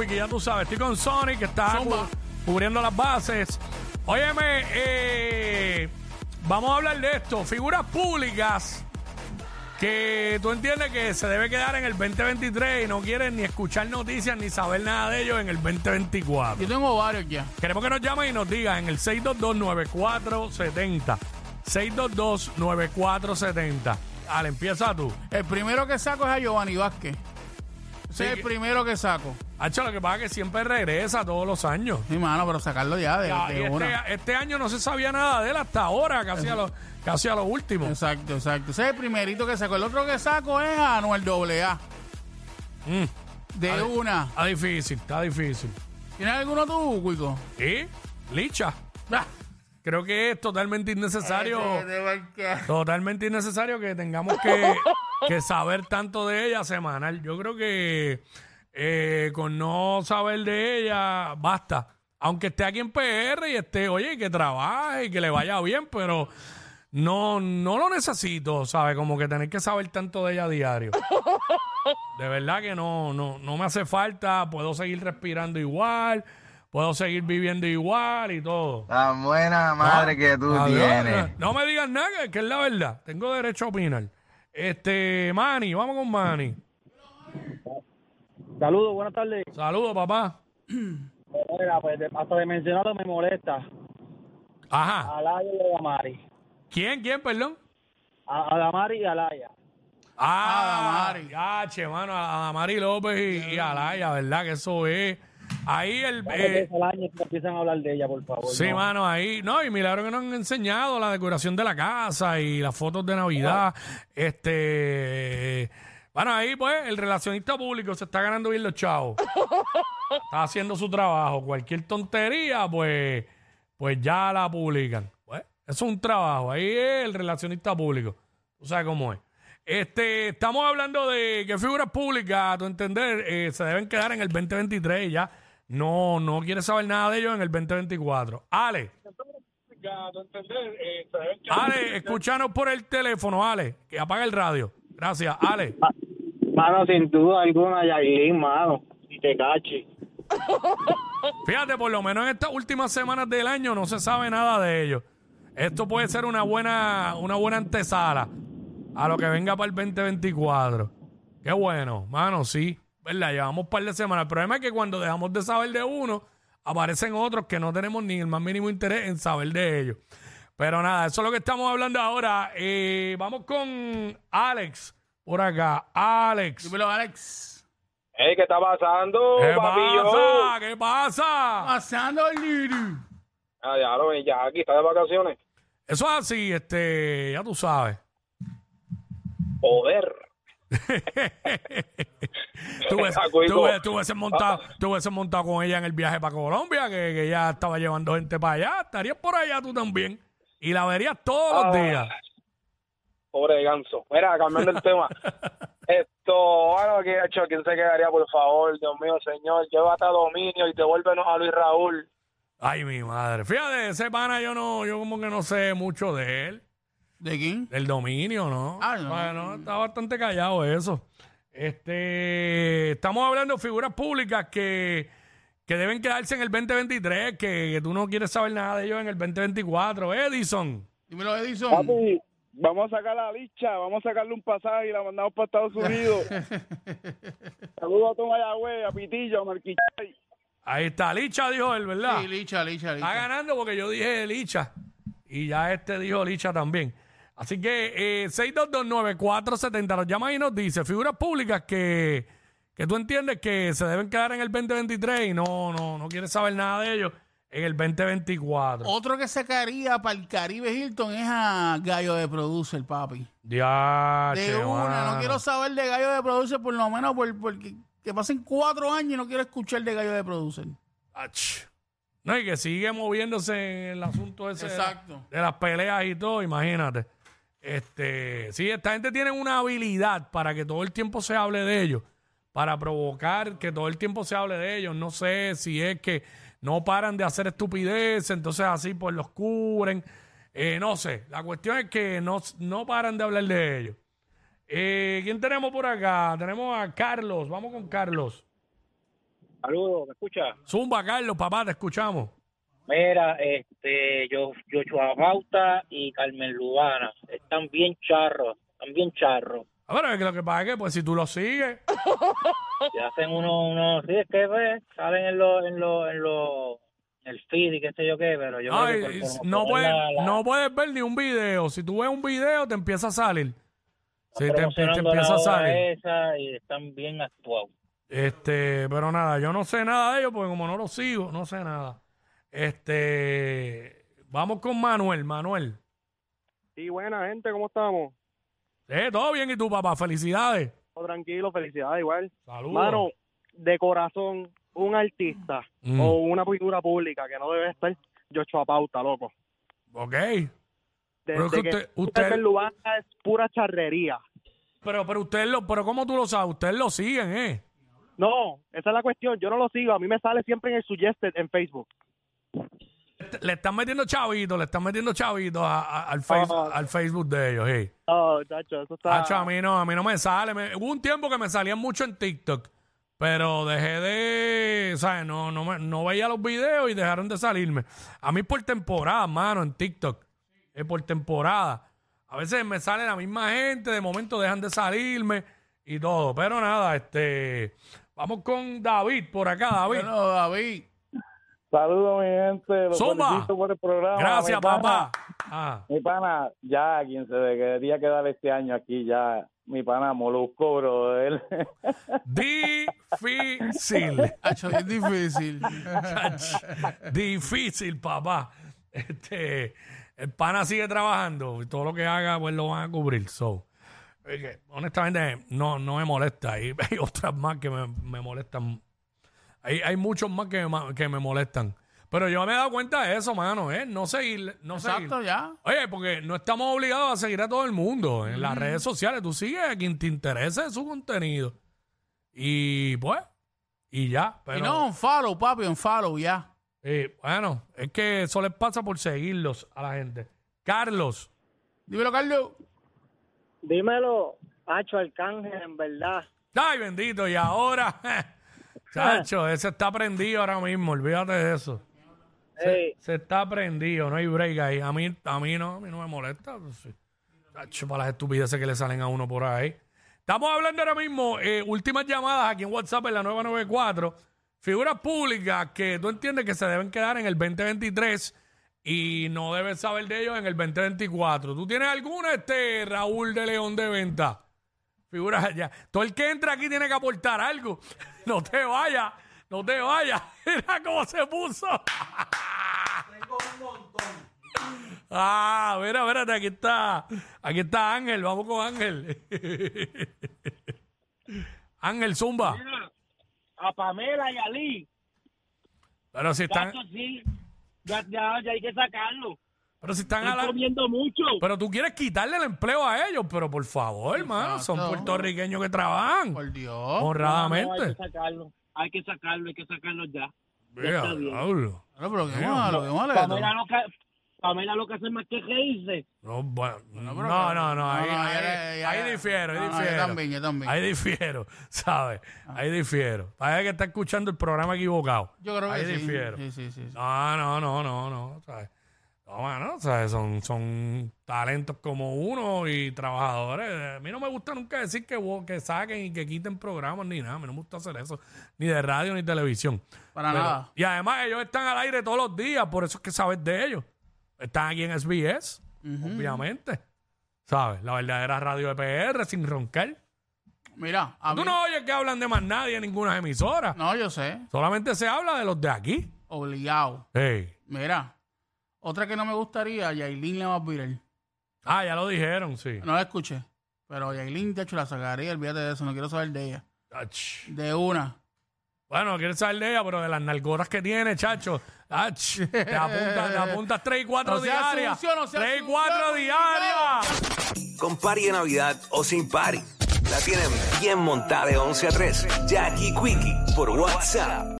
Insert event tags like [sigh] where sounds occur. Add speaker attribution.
Speaker 1: Quickie, ya tú sabes. Estoy con Sonic, que está cu- cubriendo las bases. Óyeme, eh, vamos a hablar de esto. Figuras públicas que tú entiendes que se debe quedar en el 2023 y no quieren ni escuchar noticias ni saber nada de ellos en el 2024.
Speaker 2: Yo tengo varios ya.
Speaker 1: Queremos que nos llamen y nos digan en el 622-9470. 622-9470. Dale, empieza tú.
Speaker 2: El primero que saco es a Giovanni Vázquez. Ese
Speaker 1: Sí,
Speaker 2: es el
Speaker 1: que-
Speaker 2: primero que saco.
Speaker 1: Hacho, lo que pasa es que siempre regresa todos los años.
Speaker 2: Sí, mano, pero sacarlo ya de,
Speaker 1: Ya,
Speaker 2: de
Speaker 1: este,
Speaker 2: una.
Speaker 1: este año no se sabía nada de él hasta ahora, casi a lo, casi a lo último.
Speaker 2: Exacto, exacto. Ese es el primerito que saco. El otro que saco es a Anuel AA.
Speaker 1: Mm,
Speaker 2: De una.
Speaker 1: está difícil, está difícil.
Speaker 2: ¿Tienes alguno tú, Cuico?
Speaker 1: ¿Y? Licha.
Speaker 2: Ah,
Speaker 1: Creo que es totalmente innecesario. Totalmente innecesario que tengamos que, que saber tanto de ella semanal. Yo creo que eh, con no saber de ella basta. Aunque esté aquí en PR y esté, oye, que trabaje y que le vaya bien, pero no, no lo necesito, ¿sabes? Como que tener que saber tanto de ella a diario. [laughs] De verdad que no, no, no me hace falta. Puedo seguir respirando igual, puedo seguir viviendo igual y todo.
Speaker 3: Tan buena madre que tú
Speaker 1: Adiós,
Speaker 3: tienes.
Speaker 1: No me digas nada, que- que es la verdad. Tengo derecho a opinar. Este, Manny, vamos con Manny.
Speaker 4: Saludos, buenas tardes.
Speaker 1: Saludos, papá.
Speaker 4: Mira, pues de- hasta de mencionarlo me molesta.
Speaker 1: Ajá.
Speaker 4: Alaya y Adamari.
Speaker 1: ¿Quién, quién, perdón?
Speaker 4: A- Adamari y Alaya.
Speaker 1: Ah,
Speaker 2: Adamari.
Speaker 1: Ya, che, mano, a Mari López y, y Alaya, ¿verdad? Que eso es. Ahí el. eh,
Speaker 4: al año que empiezan a hablar de ella, por favor.
Speaker 1: sí,
Speaker 4: no.
Speaker 1: mano, ahí. No, y milagro que nos han enseñado la decoración de la casa y las fotos de Navidad. Este. Bueno, ahí pues el relacionista público se está ganando bien los chavos. [laughs] está haciendo su trabajo. Cualquier tontería, pues, pues ya la publican. Pues, eso es un trabajo. Ahí es el relacionista público. Tú sabes cómo es. Este, estamos hablando de que figuras públicas, a tu entender, eh, se deben quedar en el 2023 y ya. No, no quieres saber nada de ellos en el 2024. Ale, Ale, escúchanos por el teléfono, Ale, que apaga el radio. Gracias, Ale.
Speaker 4: Mano, sin duda alguna, Yailin, mano. Y te cachi.
Speaker 1: Fíjate, por lo menos en estas últimas semanas del año no se sabe nada de ellos. Esto puede ser una buena, una buena antesala a lo que venga para el 2024. Qué bueno, mano, sí. ¿Verdad? Llevamos un par de semanas. El problema es que cuando dejamos de saber de uno, aparecen otros que no tenemos ni el más mínimo interés en saber de ellos. Pero nada, eso es lo que estamos hablando ahora. Eh, vamos con Alex por acá. Alex.
Speaker 2: Dímelo, Alex.
Speaker 4: Ey, ¿qué está pasando,
Speaker 1: ¿Qué pasa? ¿Qué pasa?
Speaker 2: Pasando el Liri.
Speaker 4: Ah, ya lo ya aquí está de vacaciones.
Speaker 1: Eso es así, este, ya tú sabes.
Speaker 4: Poder. [laughs]
Speaker 1: tú, hubies- [laughs]
Speaker 4: Ah, Cuico.
Speaker 1: tú hubies- tú hubieses montado, tú hubieses montado con ella en el viaje para Colombia, que, que ella estaba llevando gente para allá. Estarías por allá tú también. Y la verías todos los
Speaker 4: Ah.
Speaker 1: días.
Speaker 4: Pobre ganso. Mira, cambiando el tema. [laughs] Esto, bueno, que hecho, ¿quién se quedaría, por favor? Dios mío, señor. Llévate a dominio y devuélvenos a Luis Raúl.
Speaker 1: Ay, mi madre. Fíjate, ese pana yo no, yo como que no sé mucho de él.
Speaker 2: ¿De quién?
Speaker 1: Del dominio, ¿no?
Speaker 2: Ah, no.
Speaker 1: Bueno, está bastante callado eso. Este, estamos hablando de figuras públicas que, que deben quedarse en el 2023, que, que tú no quieres saber nada de ellos en el 2024. Edison.
Speaker 2: Dímelo, Edison.
Speaker 5: Papi, vamos a sacar la licha, vamos a sacarle un pasaje y la mandamos para Estados [laughs] Unidos. Saludos a Tom Ayagüe, a Pitillo, a Marquichay.
Speaker 1: Ahí está, Licha dijo él, ¿verdad?
Speaker 2: Sí, Licha, Licha,
Speaker 1: Está
Speaker 2: Licha.
Speaker 1: ganando porque yo dije Licha. Y ya este dijo Licha también. Así que eh, 6229470 nos llama y nos dice figuras públicas que, que tú entiendes que se deben quedar en el 2023 y no, no, no quieres saber nada de ellos en el 2024.
Speaker 2: Otro que sacaría para el Caribe Hilton es a Gallo de Producer, papi.
Speaker 1: Ya,
Speaker 2: De una, no quiero saber de Gallo de Producer por lo menos por, porque que pasen cuatro años y no quiero escuchar de Gallo de Producer.
Speaker 1: No, y que sigue moviéndose en el asunto ese de
Speaker 2: Exacto.
Speaker 1: de las peleas y todo, imagínate. Este, sí, esta gente tiene una habilidad para que todo el tiempo se hable de ellos, para provocar que todo el tiempo se hable de ellos. No sé si es que no paran de hacer estupideces, entonces así pues los cubren. Eh, no sé, la cuestión es que no, no paran de hablar de ellos. Eh, ¿Quién tenemos por acá? Tenemos a Carlos, vamos con Carlos.
Speaker 6: Saludos, ¿me escucha?
Speaker 1: Zumba, Carlos, papá, te escuchamos.
Speaker 6: Mira, este, yo, yo Bauta y Carmen Lubana están bien charros, están bien charros.
Speaker 1: A ver, es que lo que pasa es que, pues, si tú lo sigues, [laughs]
Speaker 6: Se hacen unos, unos, sí, es que pues, salen en los, en los, en los, en el feed y qué sé yo qué, pero yo creo
Speaker 1: ay,
Speaker 6: que por- por
Speaker 1: no, puedes,
Speaker 6: la- la-
Speaker 1: no puedes ver ni un video. Si tú ves un video, te empieza a salir. Sí, te, empie- te
Speaker 6: promocionando
Speaker 1: empieza a
Speaker 6: obra
Speaker 1: salir.
Speaker 6: esa y están bien actuados.
Speaker 1: Este, pero nada, yo no sé nada de ellos porque como no lo sigo, no sé nada. Este, vamos con Manuel, Manuel.
Speaker 5: Sí, buena gente, ¿cómo estamos?
Speaker 1: Eh, todo bien y tú, papá, felicidades.
Speaker 5: Oh, tranquilo, felicidades igual.
Speaker 1: Saludos.
Speaker 5: Mano, de corazón, un artista
Speaker 1: Mm.
Speaker 5: o una figura pública que no debe estar, Yocho Pauta, loco.
Speaker 1: Ok.
Speaker 5: Desde
Speaker 1: Pero es que
Speaker 5: que
Speaker 1: usted- usted-
Speaker 5: Carmen Lubana es pura charrería.
Speaker 1: Pero, pero ustedes lo, pero ¿cómo tú lo sabes? Ustedes lo siguen, ¿eh?
Speaker 5: No, esa es la cuestión. Yo no lo sigo. A mí me sale siempre en el suggested en Facebook.
Speaker 1: Le están metiendo chavitos, le están metiendo chavitos a- a- al, face-
Speaker 5: Ah.
Speaker 1: al Facebook de ellos, sí.
Speaker 5: Oh, chacho, eso está...
Speaker 1: Hacho, a mí no, a mí no me sale. Me- hubo un tiempo que me salían mucho en TikTok, pero dejé de, ¿sabes? No, no, me- no veía los videos y dejaron de salirme. A mí por temporada, mano, en TikTok. Es por temporada. A veces me sale la misma gente, de momento dejan de salirme y todo. Pero nada, este, vamos con David por acá, David.
Speaker 2: Bueno, David.
Speaker 5: Saludos, mi gente. Los
Speaker 1: Zumba.
Speaker 5: felicito por el programa.
Speaker 1: Gracias,
Speaker 5: mi pana.
Speaker 1: papá. Ah,
Speaker 5: Mi pana, ya quien se debería quedar este año aquí, ya, mi pana Molusco, bro. Él. [laughs]
Speaker 1: difícil.
Speaker 2: Hacho, es difícil.
Speaker 1: Difícil, papá. Este, el pana sigue trabajando y todo lo que haga, pues lo van a cubrir. So, es que, honestamente, no, no me molesta. Hay, hay otras más que me, me molestan. Hay, hay muchos más que, me- que me molestan. Pero yo me he dado cuenta de eso, mano, ¿eh? No seguir, no seguir.
Speaker 2: Exacto, ya.
Speaker 1: Oye, porque no estamos obligados a seguir a todo el mundo en las redes sociales. Tú sigues a quien te interese su contenido. Y pues, y ya. Pero,
Speaker 2: Y no, un follow, papi, un follow, ya.
Speaker 1: Sí, bueno, es que eso les pasa por seguirlos a la gente. Carlos,
Speaker 2: Dímelo, Carlos.
Speaker 6: Dímelo, Hacho Arcángel, en verdad.
Speaker 1: ay bendito, y ahora, [laughs] chacho, ese está prendido ahora mismo, olvídate de eso. Se está prendido, no hay break ahí. A mí, a mí no, a mí no me molesta. pues. Chacho, para las estupideces que le salen a uno por ahí. Estamos hablando ahora mismo, eh, últimas llamadas aquí en WhatsApp en la 994. Figuras públicas que tú entiendes que se deben quedar en el 2023 y no debes saber de ellos en el 2024. ¿Tú tienes alguna, este Raúl de León de Venta? Figuras ya. Todo el que entra aquí tiene que aportar algo. No te vayas, no te vayas. [laughs] Mira cómo se puso. Ah, mira, espérate, aquí está. Aquí está Ángel, vamos con Ángel. [laughs] Ángel Zumba.
Speaker 6: a Pamela y a Lee,
Speaker 1: Pero si están,
Speaker 6: sí, ya, ya, ya hay que sacarlo.
Speaker 1: Pero si están a la-
Speaker 6: comiendo mucho.
Speaker 1: Pero tú quieres quitarle el empleo a ellos, pero por favor, hermano, son puertorriqueños que trabajan
Speaker 2: Por Dios.
Speaker 6: No, hay
Speaker 1: honradamente.
Speaker 6: que sacarlo. Hay que sacarlo, hay que sacarlo ya.
Speaker 1: Mira,
Speaker 6: está bien.
Speaker 1: diablo.
Speaker 2: Pero, pero qué malo, qué molesto.
Speaker 6: Pamela lo que, Pamela lo que hace más que reírse.
Speaker 1: No, bueno, no,
Speaker 2: pero-
Speaker 1: no, no, no, ahí,
Speaker 2: no, ya,
Speaker 1: ahí-
Speaker 2: ya, ya,
Speaker 1: ahí
Speaker 2: ya.
Speaker 1: difiero, ahí
Speaker 2: No, no, yo
Speaker 1: difiero.
Speaker 2: también, yo también.
Speaker 1: Ahí difiero, [laughs] ¿sabes? Ahí difiero. Parece que está escuchando el programa equivocado.
Speaker 2: Yo creo que
Speaker 1: Ahí
Speaker 2: sí.
Speaker 1: difiero.
Speaker 2: Sí, sí, sí. sí.
Speaker 1: No, no, no, no, no, ¿sabes? No, mano, ¿sabes? Son, son talentos como uno y trabajadores. A mí no me gusta nunca decir que, que saquen y que quiten programas ni nada. A mí no me gusta hacer eso. Ni de radio ni televisión.
Speaker 2: Para
Speaker 1: Pero-
Speaker 2: nada.
Speaker 1: Y además ellos están al aire todos los días, por eso es que sabes de ellos. Están aquí en SBS, obviamente. ¿Sabes? La verdadera radio de PR sin roncar.
Speaker 2: Mira, a mí...
Speaker 1: Tú no oyes que hablan de más nadie en ninguna emisora.
Speaker 2: No, yo sé.
Speaker 1: Solamente se habla de los de aquí.
Speaker 2: Obligado.
Speaker 1: Hey.
Speaker 2: Mira, otra que no me gustaría, Yailin la más viral.
Speaker 1: Ah, ya lo dijeron, sí.
Speaker 2: No la escuché. Pero Yailin, de hecho, la sacaría, olvídate de eso, no quiero saber de ella.
Speaker 1: Ach.
Speaker 2: De una.
Speaker 1: Bueno, no quieres saber de ella, pero de las nalgoras que tiene, chacho. Ach, te apuntas, te apuntas 3 y 4
Speaker 2: No
Speaker 1: diarias.
Speaker 2: sucio, no sea
Speaker 1: 3 y
Speaker 2: sucio,
Speaker 1: 4
Speaker 2: cuidado.
Speaker 1: diarias.
Speaker 7: Con party de Navidad o sin party. La tienen bien montada de 11 a 3. Jackie Quickie por WhatsApp.